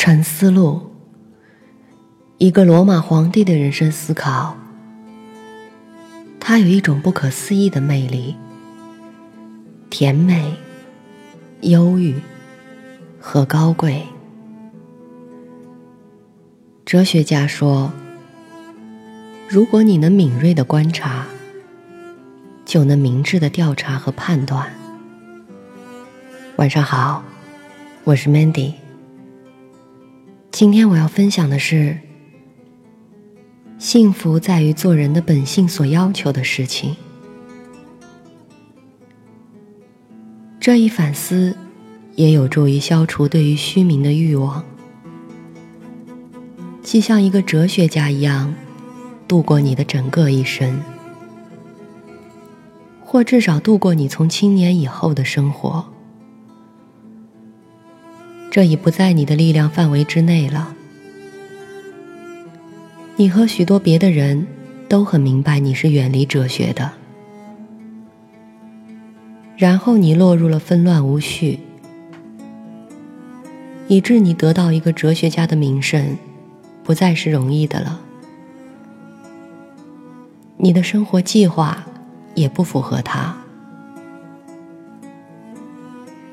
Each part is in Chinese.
沉思录》，一个罗马皇帝的人生思考。它有一种不可思议的魅力，甜美、忧郁和高贵。哲学家说：“如果你能敏锐的观察，就能明智的调查和判断。”晚上好，我是 Mandy。今天我要分享的是。幸福在于做人的本性所要求的事情。这一反思，也有助于消除对于虚名的欲望，既像一个哲学家一样，度过你的整个一生，或至少度过你从青年以后的生活。这已不在你的力量范围之内了。你和许多别的人都很明白你是远离哲学的，然后你落入了纷乱无序，以致你得到一个哲学家的名声，不再是容易的了。你的生活计划也不符合他。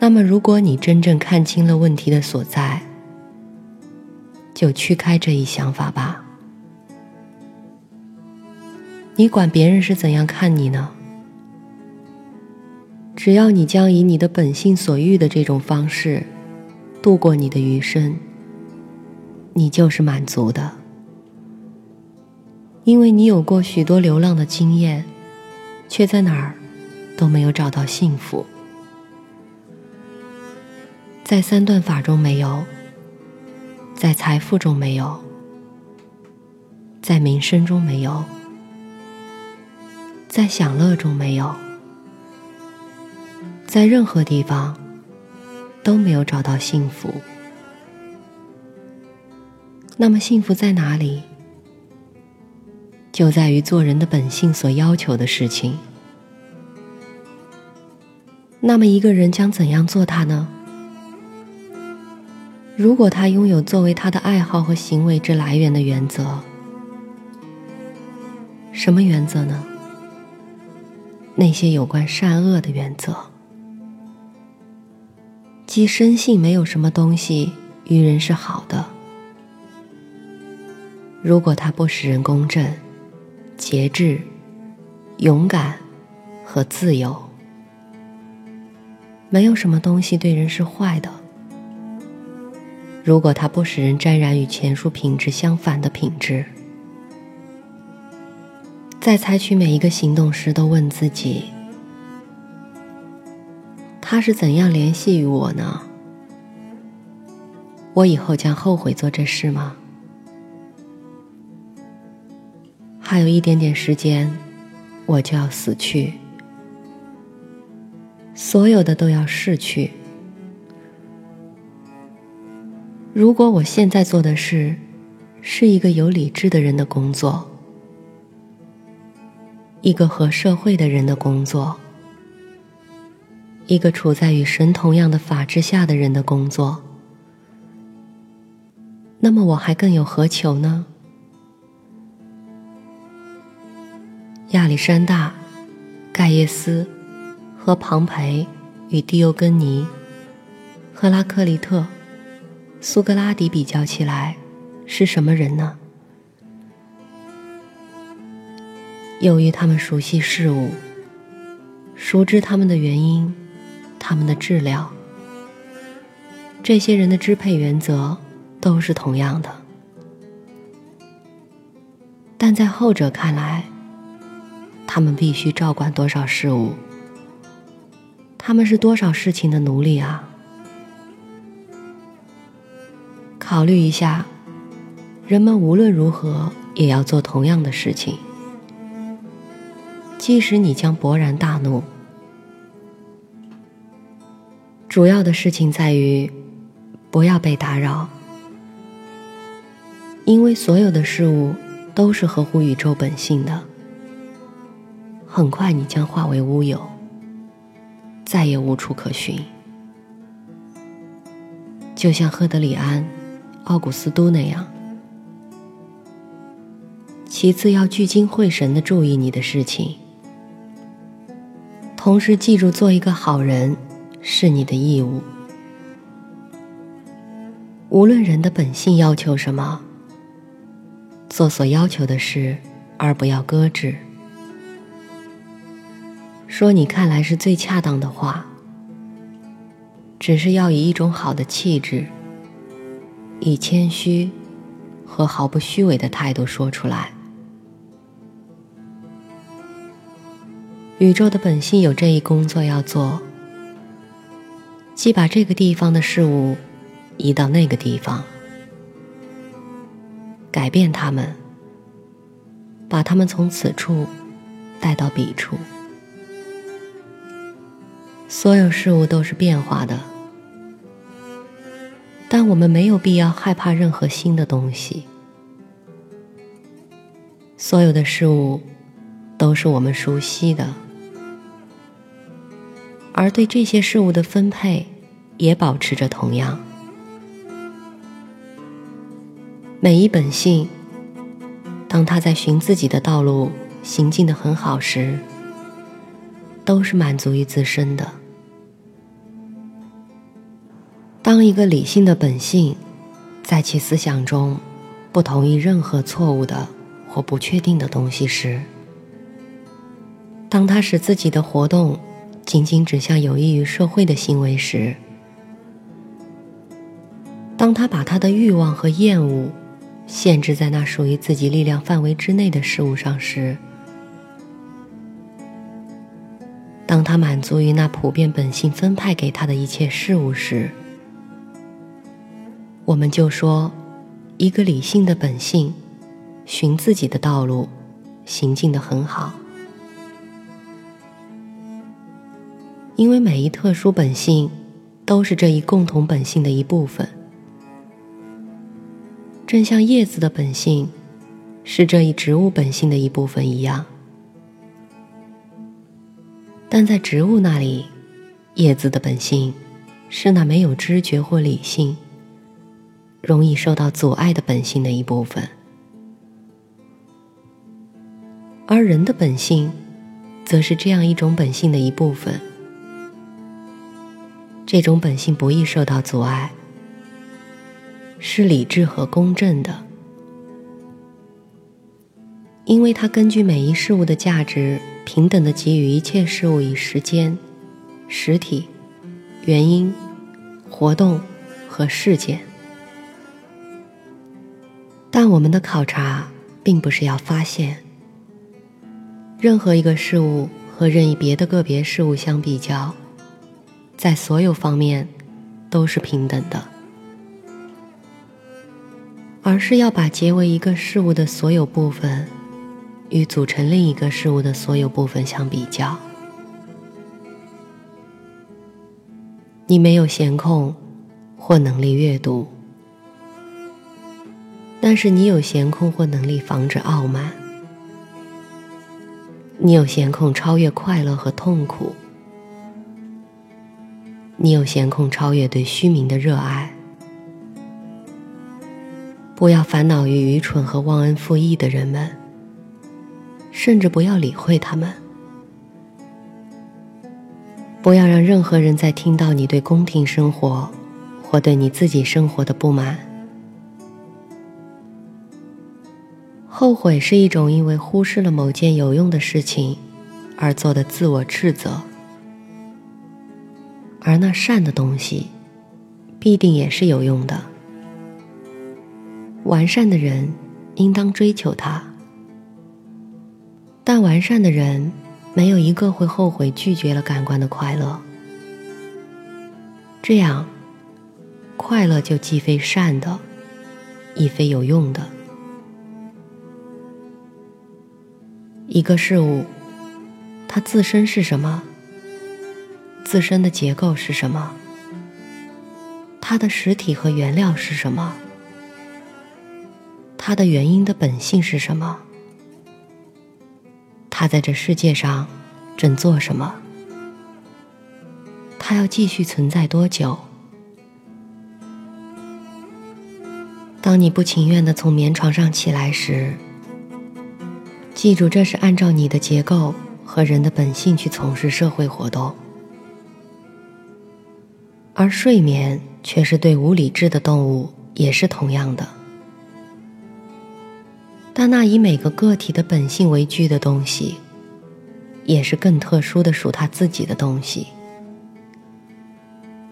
那么，如果你真正看清了问题的所在，就驱开这一想法吧。你管别人是怎样看你呢？只要你将以你的本性所欲的这种方式度过你的余生，你就是满足的，因为你有过许多流浪的经验，却在哪儿都没有找到幸福，在三段法中没有，在财富中没有，在名声中没有。在享乐中没有，在任何地方都没有找到幸福。那么幸福在哪里？就在于做人的本性所要求的事情。那么一个人将怎样做他呢？如果他拥有作为他的爱好和行为之来源的原则，什么原则呢？那些有关善恶的原则，即深信没有什么东西与人是好的。如果它不使人公正、节制、勇敢和自由，没有什么东西对人是坏的。如果它不使人沾染与前述品质相反的品质。在采取每一个行动时，都问自己：他是怎样联系于我呢？我以后将后悔做这事吗？还有一点点时间，我就要死去，所有的都要逝去。如果我现在做的事是一个有理智的人的工作。一个和社会的人的工作，一个处在与神同样的法之下的人的工作，那么我还更有何求呢？亚历山大、盖耶斯和庞培与狄欧根尼、赫拉克利特、苏格拉底比较起来，是什么人呢？由于他们熟悉事物，熟知他们的原因，他们的治疗，这些人的支配原则都是同样的。但在后者看来，他们必须照管多少事物？他们是多少事情的奴隶啊？考虑一下，人们无论如何也要做同样的事情。即使你将勃然大怒，主要的事情在于不要被打扰，因为所有的事物都是合乎宇宙本性的。很快你将化为乌有，再也无处可寻。就像赫德里安·奥古斯都那样。其次，要聚精会神的注意你的事情，同时记住做一个好人是你的义务。无论人的本性要求什么，做所要求的事，而不要搁置。说你看来是最恰当的话，只是要以一种好的气质，以谦虚和毫不虚伪的态度说出来。宇宙的本性有这一工作要做，即把这个地方的事物移到那个地方，改变它们，把它们从此处带到彼处。所有事物都是变化的，但我们没有必要害怕任何新的东西。所有的事物都是我们熟悉的。而对这些事物的分配，也保持着同样。每一本性，当他在寻自己的道路行进的很好时，都是满足于自身的。当一个理性的本性，在其思想中不同意任何错误的或不确定的东西时，当他使自己的活动。仅仅指向有益于社会的行为时，当他把他的欲望和厌恶限制在那属于自己力量范围之内的事物上时，当他满足于那普遍本性分派给他的一切事物时，我们就说，一个理性的本性寻自己的道路，行进的很好。因为每一特殊本性都是这一共同本性的一部分，正像叶子的本性是这一植物本性的一部分一样。但在植物那里，叶子的本性是那没有知觉或理性、容易受到阻碍的本性的一部分，而人的本性则是这样一种本性的一部分。这种本性不易受到阻碍，是理智和公正的，因为它根据每一事物的价值，平等的给予一切事物以时间、实体、原因、活动和事件。但我们的考察并不是要发现任何一个事物和任意别的个别事物相比较。在所有方面都是平等的，而是要把结为一个事物的所有部分与组成另一个事物的所有部分相比较。你没有闲空或能力阅读，但是你有闲空或能力防止傲慢，你有闲空超越快乐和痛苦。你有闲空超越对虚名的热爱，不要烦恼于愚蠢和忘恩负义的人们，甚至不要理会他们。不要让任何人在听到你对宫廷生活或对你自己生活的不满。后悔是一种因为忽视了某件有用的事情而做的自我斥责。而那善的东西，必定也是有用的。完善的人应当追求它，但完善的人没有一个会后悔拒绝了感官的快乐。这样，快乐就既非善的，亦非有用的。一个事物，它自身是什么？自身的结构是什么？它的实体和原料是什么？它的原因的本性是什么？它在这世界上正做什么？它要继续存在多久？当你不情愿的从棉床上起来时，记住这是按照你的结构和人的本性去从事社会活动，而睡眠却是对无理智的动物也是同样的。但那以每个个体的本性为据的东西，也是更特殊的属他自己的东西，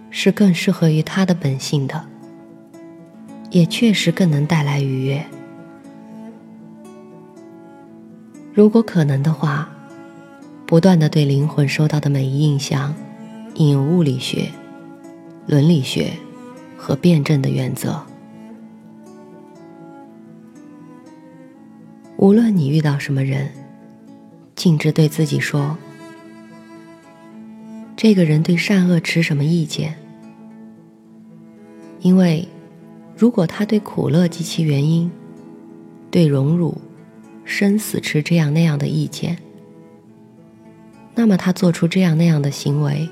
是更适合于他的本性的。也确实更能带来愉悦。如果可能的话，不断的对灵魂收到的每一印象，应用物理学、伦理学和辩证的原则。无论你遇到什么人，径直对自己说：“这个人对善恶持什么意见？”因为。如果他对苦乐及其原因、对荣辱、生死持这样那样的意见，那么他做出这样那样的行为，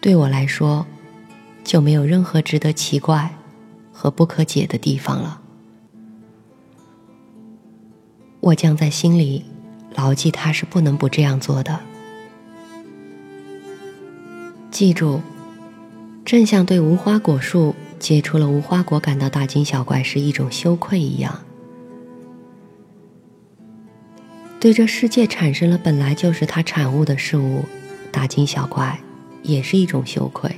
对我来说就没有任何值得奇怪和不可解的地方了。我将在心里牢记他是不能不这样做的。记住，正像对无花果树。结出了无花果，感到大惊小怪是一种羞愧一样；对这世界产生了本来就是它产物的事物，大惊小怪也是一种羞愧。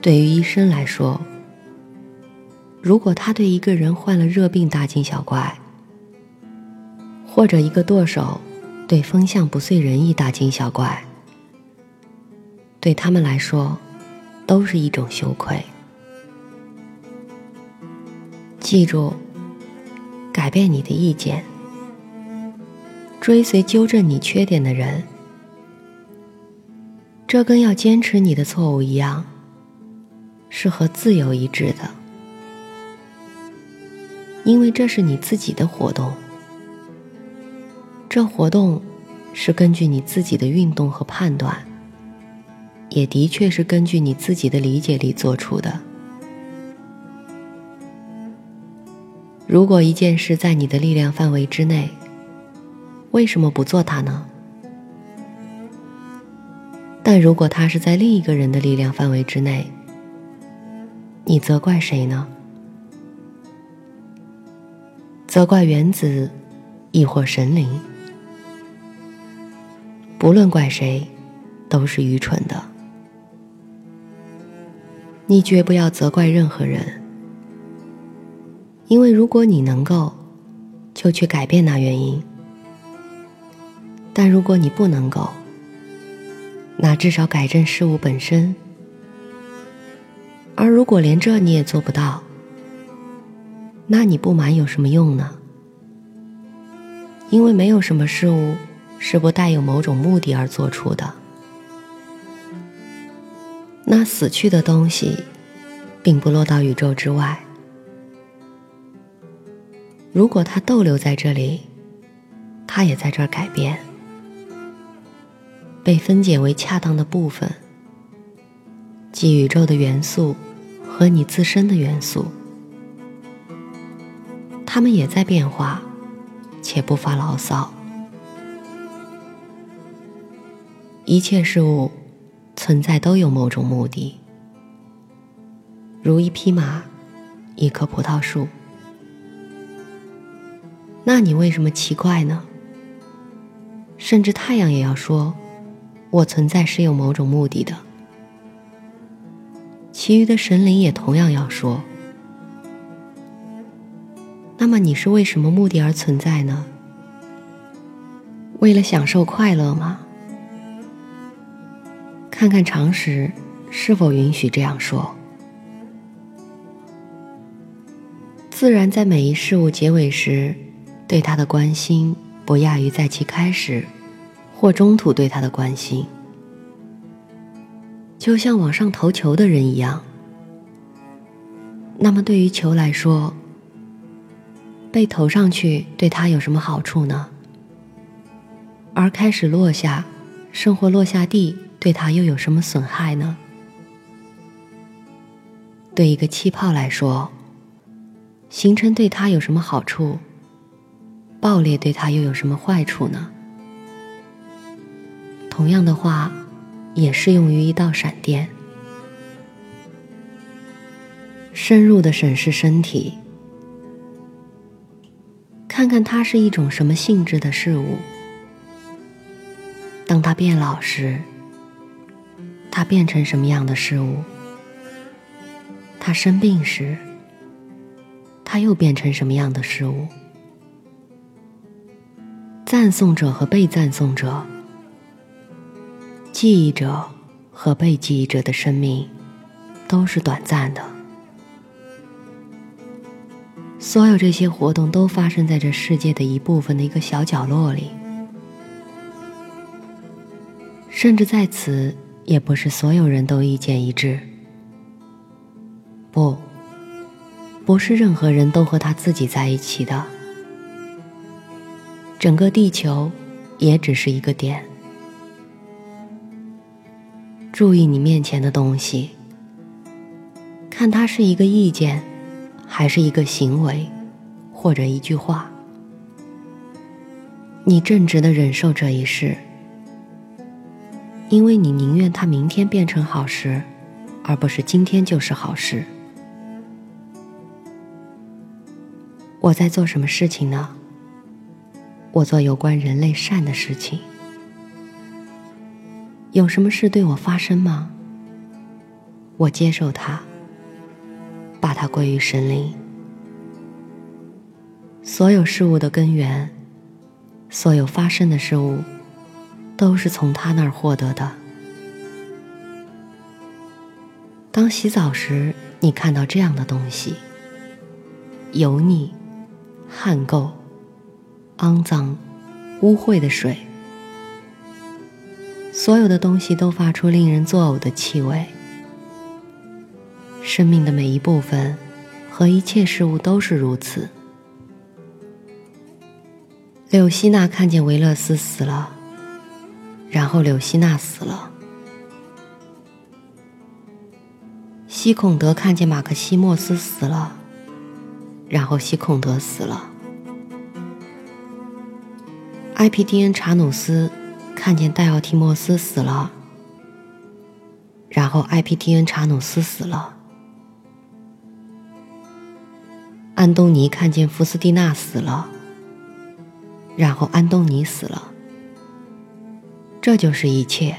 对于医生来说，如果他对一个人患了热病大惊小怪，或者一个舵手对风向不遂人意大惊小怪，对他们来说。都是一种羞愧。记住，改变你的意见，追随纠正你缺点的人，这跟要坚持你的错误一样，是和自由一致的，因为这是你自己的活动，这活动是根据你自己的运动和判断。也的确是根据你自己的理解力做出的。如果一件事在你的力量范围之内，为什么不做它呢？但如果它是在另一个人的力量范围之内，你责怪谁呢？责怪原子，亦或神灵？不论怪谁，都是愚蠢的。你绝不要责怪任何人，因为如果你能够，就去改变那原因；但如果你不能够，那至少改正事物本身。而如果连这你也做不到，那你不满有什么用呢？因为没有什么事物是不带有某种目的而做出的。那死去的东西，并不落到宇宙之外。如果它逗留在这里，它也在这儿改变，被分解为恰当的部分，即宇宙的元素和你自身的元素，它们也在变化，且不发牢骚。一切事物。存在都有某种目的，如一匹马，一棵葡萄树。那你为什么奇怪呢？甚至太阳也要说：“我存在是有某种目的的。”其余的神灵也同样要说。那么你是为什么目的而存在呢？为了享受快乐吗？看看常识是否允许这样说。自然在每一事物结尾时，对他的关心不亚于在其开始或中途对他的关心，就像往上投球的人一样。那么对于球来说，被投上去对他有什么好处呢？而开始落下，生活落下地。对他又有什么损害呢？对一个气泡来说，形成对他有什么好处？爆裂对他又有什么坏处呢？同样的话，也适用于一道闪电。深入的审视身体，看看它是一种什么性质的事物。当它变老时，它变成什么样的事物？它生病时，它又变成什么样的事物？赞颂者和被赞颂者，记忆者和被记忆者的生命，都是短暂的。所有这些活动都发生在这世界的一部分的一个小角落里，甚至在此，也不是所有人都意见一致。不，不是任何人都和他自己在一起的。整个地球，也只是一个点。注意你面前的东西，看它是一个意见。还是一个行为，或者一句话，你正直的忍受这一事，因为你宁愿它明天变成好事，而不是今天就是好事。我在做什么事情呢？我做有关人类善的事情。有什么事对我发生吗？我接受它。把它归于神灵。所有事物的根源，所有发生的事物，都是从他那儿获得的。当洗澡时，你看到这样的东西：油腻、汗垢、肮脏、污秽的水，所有的东西都发出令人作呕的气味。生命的每一部分和一切事物都是如此。柳希娜看见维勒斯死了，然后柳希娜死了。西孔德看见马克西莫斯死了，然后西孔德死了。埃皮蒂恩查努斯看见戴奥提莫斯死了，然后埃皮蒂恩查努斯死了。安东尼看见福斯蒂娜死了，然后安东尼死了。这就是一切。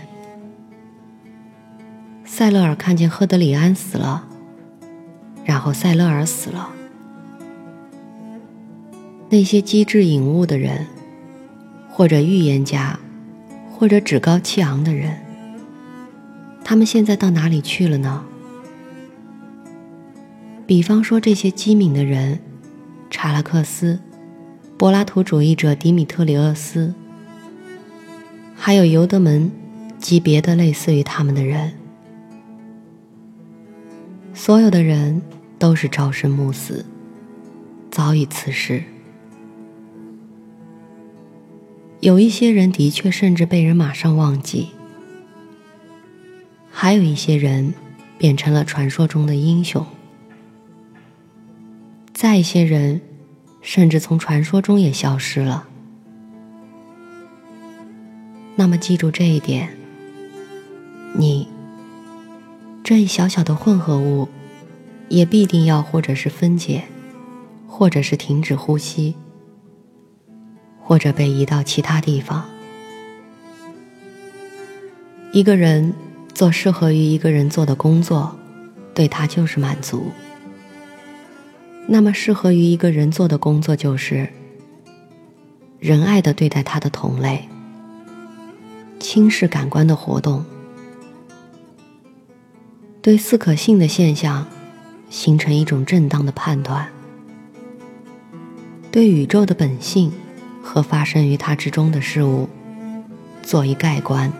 塞勒尔看见赫德里安死了，然后塞勒尔死了。那些机智隐悟的人，或者预言家，或者趾高气昂的人，他们现在到哪里去了呢？比方说，这些机敏的人，查拉克斯、柏拉图主义者迪米特里厄斯，还有尤德门及别的类似于他们的人，所有的人都是朝生暮死，早已辞世。有一些人的确甚至被人马上忘记，还有一些人变成了传说中的英雄。再一些人，甚至从传说中也消失了。那么记住这一点：你这一小小的混合物，也必定要或者是分解，或者是停止呼吸，或者被移到其他地方。一个人做适合于一个人做的工作，对他就是满足。那么，适合于一个人做的工作就是仁爱的对待他的同类，轻视感官的活动，对似可信的现象形成一种正当的判断，对宇宙的本性和发生于它之中的事物做一概观。